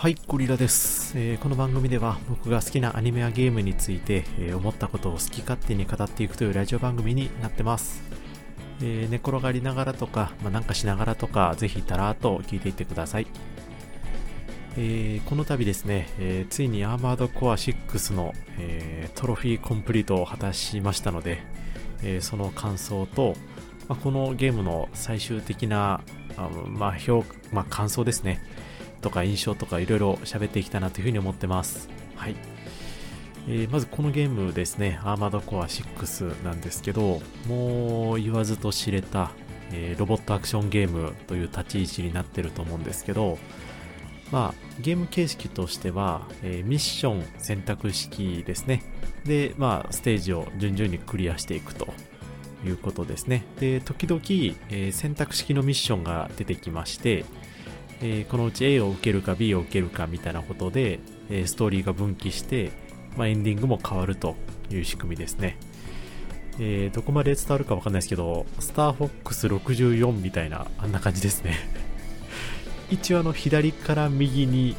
はい、ゴリラです、えー、この番組では僕が好きなアニメやゲームについて、えー、思ったことを好き勝手に語っていくというラジオ番組になってます。えー、寝転がりながらとか、まあ、なんかしながらとか、ぜひたらーと聞いていってください。えー、この度ですね、え、ついにアーマードコア6の、え、トロフィーコンプリートを果たしましたので、えその感想と、まあ、このゲームの最終的な、あまあ評まあ、感想ですね、とか印象とかいろいろ喋っていきたいなというふうに思ってます。はい。えー、まずこのゲームですね、アーマードコア6なんですけど、もう言わずと知れた、えー、ロボットアクションゲームという立ち位置になってると思うんですけど、まあ、ゲーム形式としては、えー、ミッション選択式ですね。で、まあ、ステージを順々にクリアしていくということですね。で、時々、えー、選択式のミッションが出てきまして、えー、このうち A を受けるか B を受けるかみたいなことで、えー、ストーリーが分岐して、まあ、エンディングも変わるという仕組みですね。えー、どこまで伝わるかわかんないですけど、スターフォックス64みたいな、あんな感じですね。一応あの左から右に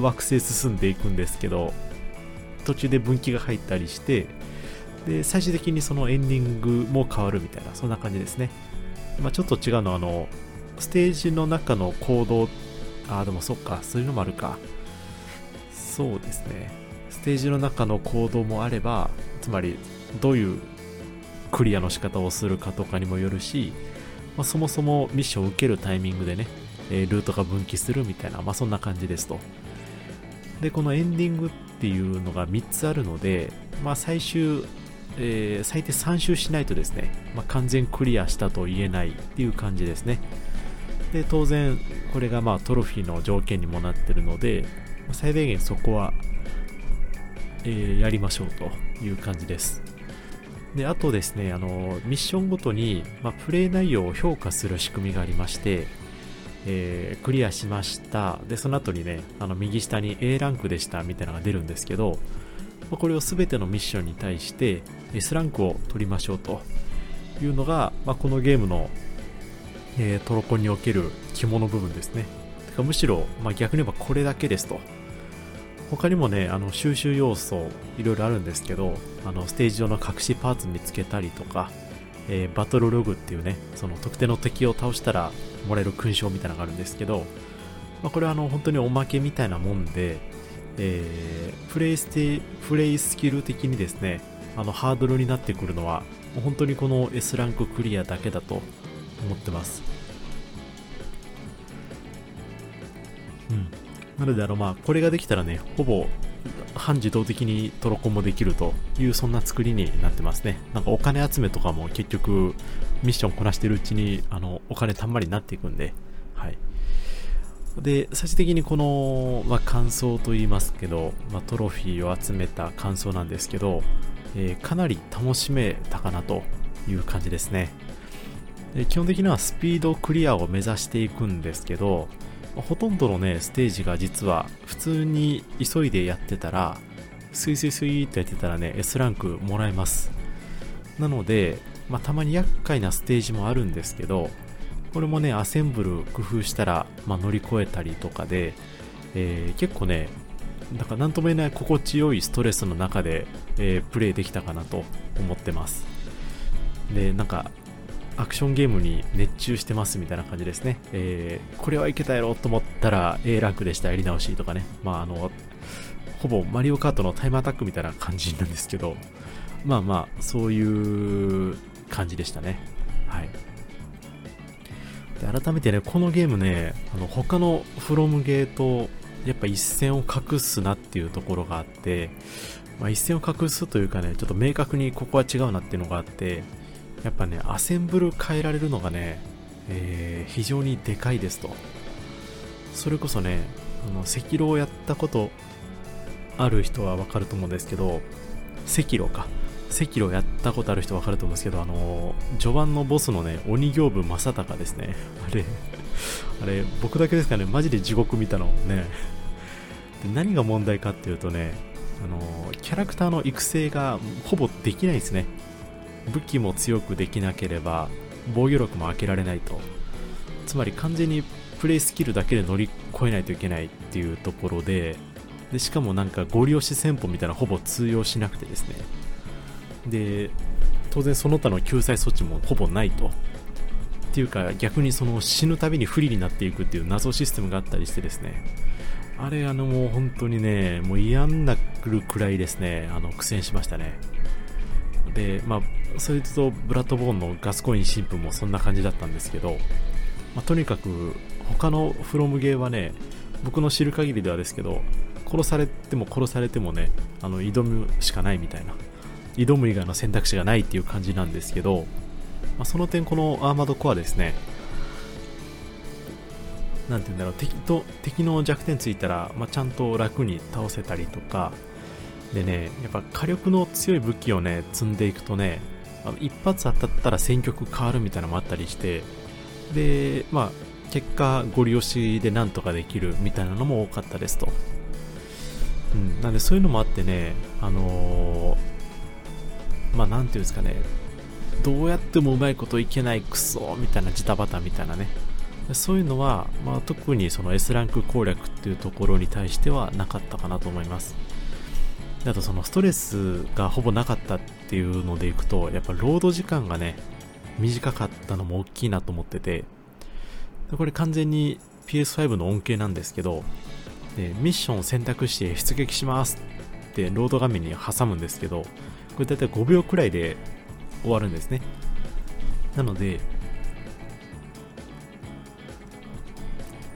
惑星進んでいくんですけど、途中で分岐が入ったりして、で、最終的にそのエンディングも変わるみたいな、そんな感じですね。まあ、ちょっと違うのは、あの、ステージの中の行動、ああ、でもそっか、そういうのもあるか。そうですね。ステージの中の行動もあれば、つまり、どういうクリアの仕方をするかとかにもよるし、まあ、そもそもミッションを受けるタイミングでね、えルートが分岐するみたいな、まあ、そんな感じですと。で、このエンディングっていうのが3つあるので、まあ、最終、えー、最低3周しないとですね、まあ、完全クリアしたと言えないっていう感じですね。で当然これがまあトロフィーの条件にもなってるので最大限そこは、えー、やりましょうという感じです。であとですねあのミッションごとに、まあ、プレイ内容を評価する仕組みがありましてえー、クリアしました。でその後にねあの右下に A ランクでしたみたいなのが出るんですけどまこれを全てのミッションに対して S ランクを取りましょうというのが、まあ、このゲームのえー、トロコにおける肝の部分ですね。てかむしろ、まあ、逆に言えばこれだけですと。他にもね、あの収集要素いろいろあるんですけど、あのステージ上の隠しパーツ見つけたりとか、えー、バトルログっていうね、その特定の敵を倒したらもらえる勲章みたいなのがあるんですけど、まあ、これはあの本当におまけみたいなもんで、えー、プレイステプレイスキル的にですね、あのハードルになってくるのは、本当にこの S ランククリアだけだと思ってます。うん。なので、あの、まあ、これができたらね、ほぼ半自動的にトロコンもできるというそんな作りになってますね。なんかお金集めとかも結局ミッションこなしてるうちにあのお金たんまりになっていくんで、はい。で、最終的にこの、まあ、感想と言いますけど、まあ、トロフィーを集めた感想なんですけど、えー、かなり楽しめたかなという感じですね。で基本的にはスピードクリアを目指していくんですけど、ほとんどのね、ステージが実は普通に急いでやってたら、スイスイスイってやってたらね、S ランクもらえます。なので、まあ、たまに厄介なステージもあるんですけど、これもね、アセンブル工夫したら、まあ、乗り越えたりとかで、えー、結構ね、だから何とも言えない心地よいストレスの中で、えー、プレイできたかなと思ってます。で、なんか、アクションゲームに熱中してますみたいな感じですね。えー、これはいけたやろと思ったら A ランクでしたやり直しとかね。まああの、ほぼマリオカートのタイムアタックみたいな感じなんですけど、まあまあ、そういう感じでしたね。はい。で改めてね、このゲームね、あの他のフロムゲーとやっぱ一線を画すなっていうところがあって、まあ、一線を画すというかね、ちょっと明確にここは違うなっていうのがあって、やっぱね、アセンブル変えられるのがね、えー、非常にでかいですと。それこそね、あの赤狼をやったことある人はわかると思うんですけど、赤狼か。赤狼やったことある人わかると思うんですけど、あの序盤のボスのね、鬼行部正隆ですね。あれ、あれ、僕だけですかね、マジで地獄見たのね。で何が問題かっていうとね、あのキャラクターの育成がほぼできないですね。武器も強くできなければ防御力も開けられないと。つまり完全にプレイスキルだけで乗り越えないといけないっていうところででしかもなんかゴリ押し戦法みたいなほぼ通用しなくてですね。で当然その他の救済措置もほぼないと。っていうか逆にその死ぬたびに不利になっていくっていう謎システムがあったりしてですね。あれあのもう本当にねもう嫌になるくらいですねあの苦戦しましたね。でまあそれとブラッドボーンのガスコイン神父もそんな感じだったんですけど、まあ、とにかく他のフロムゲーはね僕の知る限りではですけど殺されても殺されてもねあの挑むしかないみたいな。挑む以外の選択肢がないっていう感じなんですけど、まあ、その点このアーマードコアですねなんて言うんだろう敵と敵の弱点ついたら、まあ、ちゃんと楽に倒せたりとかでねやっぱ火力の強い武器をね積んでいくとねあの一発当たったら戦局変わるみたいなのもあったりしてでまあ結果ゴリ押しでなんとかできるみたいなのも多かったですと、うん、なんでそういうのもあってねあのー、まあなんていうんですかねどうやってもうまいこといけないクソみたいなジタバタみたいなね。そういうのは、まあ、特にその S ランク攻略っていうところに対してはなかったかなと思います。あとそのストレスがほぼなかったっていうのでいくとやっぱロード時間がね短かったのも大きいなと思っててこれ完全に PS5 の恩恵なんですけどでミッションを選択して出撃しますってロード画面に挟むんですけどこれ大体5秒くらいで終わるんですね。なので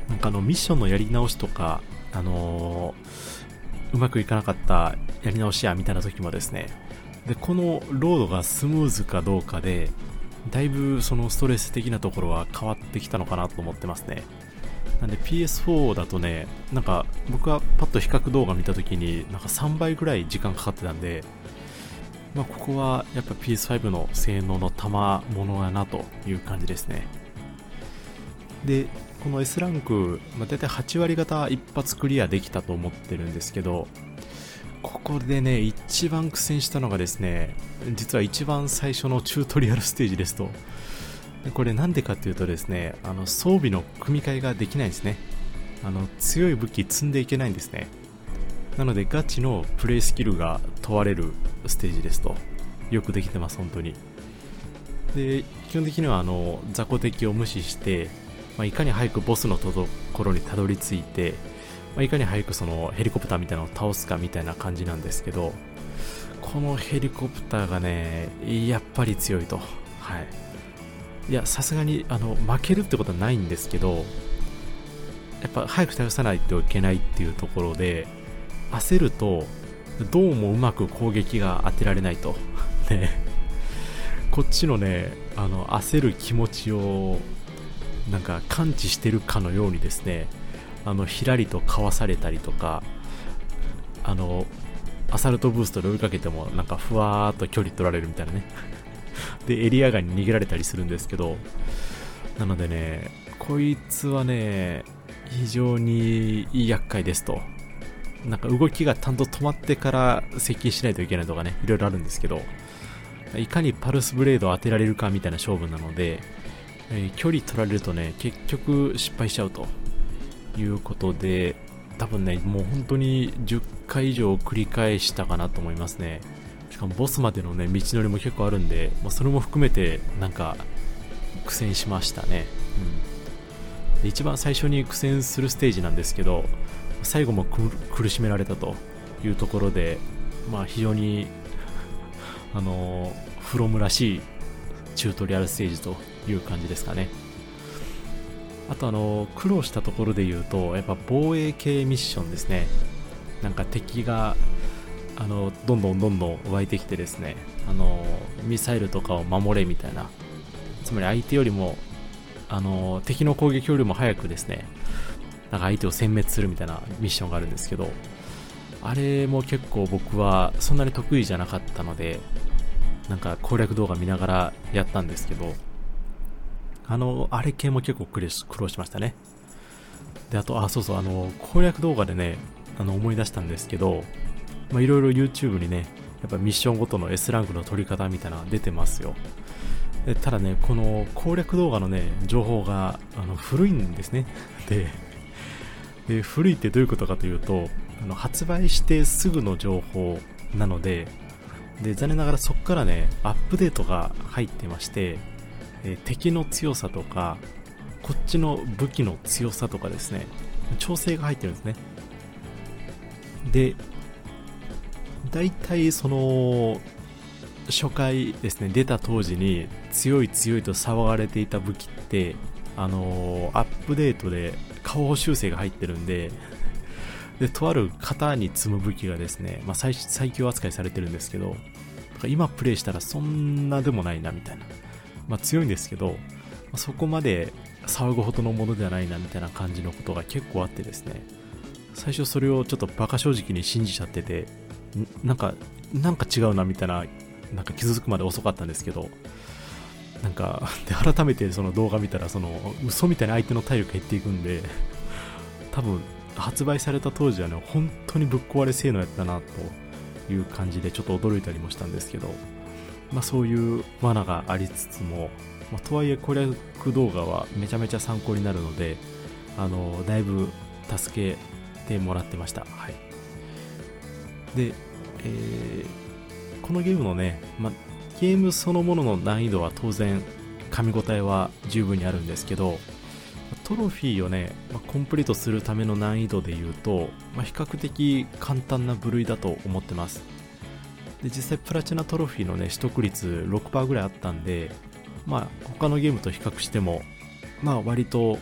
なんかあのミッションのやり直しとか、あのー、うまくいかなかったやり直しやみたいな時もですね、で、このロードがスムーズかどうかで、だいぶそのストレス的なところは変わってきたのかなと思ってますね。なんで PS4 だとね、なんか僕はパッと比較動画見た時になんか3倍ぐらい時間かかってたんで、まあ、ここはやっぱ PS5 の性能の賜物やなという感じですね。で、この S ランク、まあ、大体8割方一発クリアできたと思ってるんですけど、ここでね、一番苦戦したのがですね、実は一番最初のチュートリアルステージですと。これなんでかっていうとですね、あの装備の組み替えができないんですね。あの強い武器積んでいけないんですね。なのでガチのプレイスキルが問われるステージですと。よくできてます、本当に。で、基本的にはあの雑魚敵を無視して、まあ、いかに早くボスのところにたどり着いて、まあ、いかに早くそのヘリコプターみたいなのを倒すかみたいな感じなんですけど、このヘリコプターがね、やっぱり強いと。はい。いや、さすがに、あの、負けるってことはないんですけど、やっぱ早く倒さないといけないっていうところで、焦ると、どうもうまく攻撃が当てられないと。ね。こっちのね、あの、焦る気持ちをなんか感知してるかのようにですねあのひらりとかわされたりとかあのアサルトブーストで追いかけてもなんかふわーっと距離取られるみたいなね。でエリア外に逃げられたりするんですけどなのでねこいつはね非常に厄介ですと。なんか動きがちゃんと止まってから接近しないといけないとかねいろいろあるんですけどいかにパルスブレードを当てられるかみたいな勝負なのでえー、距離取られるとね、結局失敗しちゃうということで、多分ね、もう本当に10回以上繰り返したかなと思いますね。しかもボスまでのね、道のりも結構あるんで、まあ、それも含めてなんか苦戦しましたね。うん、で一番最初に苦戦するステージなんですけど、最後も苦しめられたというところで、まあ非常に、あのフロムらしいチュートリアルステージという感じですかね。あとあの、苦労したところで言うと、やっぱ防衛系ミッションですね。なんか敵が、あの、どんどんどんどん湧いてきてですね、あの、ミサイルとかを守れみたいな。つまり相手よりも、あの、敵の攻撃よりも早くですね、なんか相手を殲滅するみたいなミッションがあるんですけど、あれも結構僕はそんなに得意じゃなかったので、なんか攻略動画見ながらやったんですけど、あの、あれ系も結構苦労しましたね。で、あと、あ、そうそう、あの、攻略動画でね、あの、思い出したんですけど、まいろいろ YouTube にね、やっぱミッションごとの S ランクの取り方みたいなのが出てますよ。ただね、この攻略動画のね、情報があの古いんですね。でで、古いってどういうことかというと、あの発売してすぐの情報なので、で残念ながらそこからね、アップデートが入ってまして、え敵の強さとか、こっちの武器の強さとかですね、調整が入ってるんですね。で、大体その、初回ですね、出た当時に強い強いと騒がれていた武器って、あのー、アップデートで顔修正が入ってるんで、で、とある型に積む武器がですね、まあ、最最強扱いされてるんですけど、今プレイしたらそんなでもないなみたいな。まあ、強いんですけど、まあ、そこまで騒ぐほどのものではないなみたいな感じのことが結構あってですね、最初それをちょっとバカ正直に信じちゃってて、なんか、なんか違うなみたいな、なんか気づくまで遅かったんですけど、なんか、で、改めてその動画見たら、その、嘘みたいに相手の体力減っていくんで、多分、発売された当時はね、本当にぶっ壊れ性能やったな、という感じで、ちょっと驚いたりもしたんですけど、まあそういう罠がありつつも、まあ、とはいえ攻略動画はめちゃめちゃ参考になるので、あの、だいぶ助けてもらってました。はい。で、えー、このゲームのね、まあ、ゲームそのものの難易度は当然噛み応えは十分にあるんですけど、トロフィーをね、まあ、コンプリートするための難易度で言うと、まあ、比較的簡単な部類だと思ってます。で実際プラチナトロフィーのね取得率6%ぐらいあったんでまあ他のゲームと比較してもまあ割と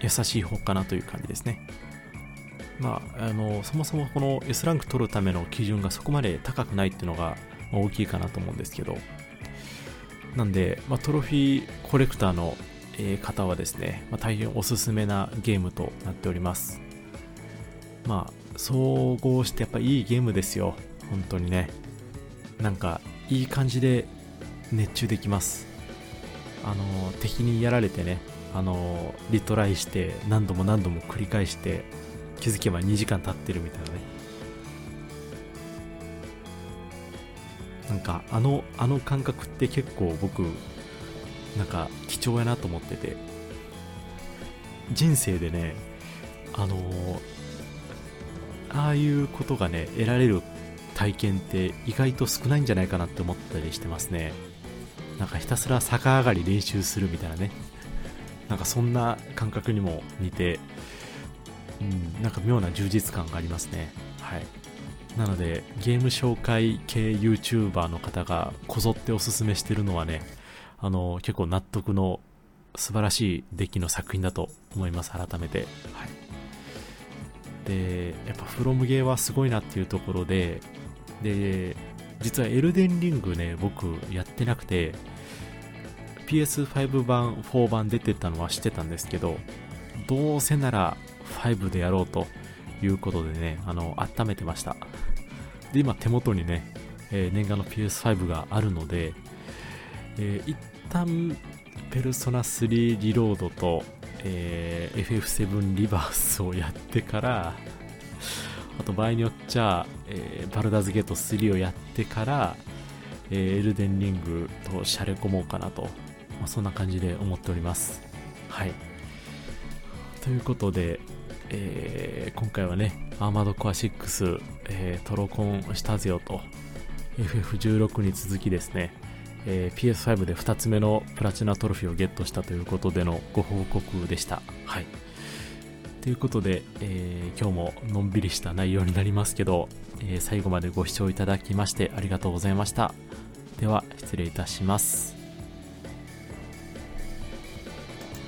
優しい方かなという感じですね。まああのそもそもこの S ランク取るための基準がそこまで高くないっていうのが大きいかなと思うんですけど。なんで、まあ、トロフィーコレクターの方はですね、まあ、大変おすすめなゲームとなっております。まあ総合してやっぱいいゲームですよ。本当にねなんかいい感じで熱中できます。あの敵にやられてねあのリトライして何度も何度も繰り返して気づけば2時間経ってるみたいなね。なんかあのあの感覚って結構僕なんか貴重やなと思ってて。人生でねあのああいうことがね得られる体験って意外と少ないんじゃないかなって思ったりしてますね。なんかひたすら逆上がり練習するみたいなね。なんかそんな感覚にも似て、うん、なんか妙な充実感がありますね。はい。なのでゲーム紹介系 YouTuber の方がこぞっておすすめしてるのはねあの結構納得の素晴らしい出来の作品だと思います改めて。はい。でやっぱフロムゲーはすごいなっていうところでで、実はエルデンリングね、僕やってなくて、PS5 版、4版出てたのは知ってたんですけど、どうせなら5でやろうということでね、あの、温めてました。で、今手元にね、えー、念願の PS5 があるので、えー、一旦、ペルソナ3リロードと、えー、FF7 リバースをやってから、あと場合によっちゃ、えー、バルダーズゲート3をやってから、えー、エルデンリングとシャレ込もうかなと、まあ、そんな感じで思っております。はい。ということで、えー、今回はね、アーマードコア6、えー、トロコンしたぜよと、FF16 に続きですね、えー、PS5 で2つ目のプラチナトロフィーをゲットしたということでのご報告でした。はい。ということで、えー、今日ものんびりした内容になりますけど、えー、最後までご視聴いただきましてありがとうございました。では、失礼いたします。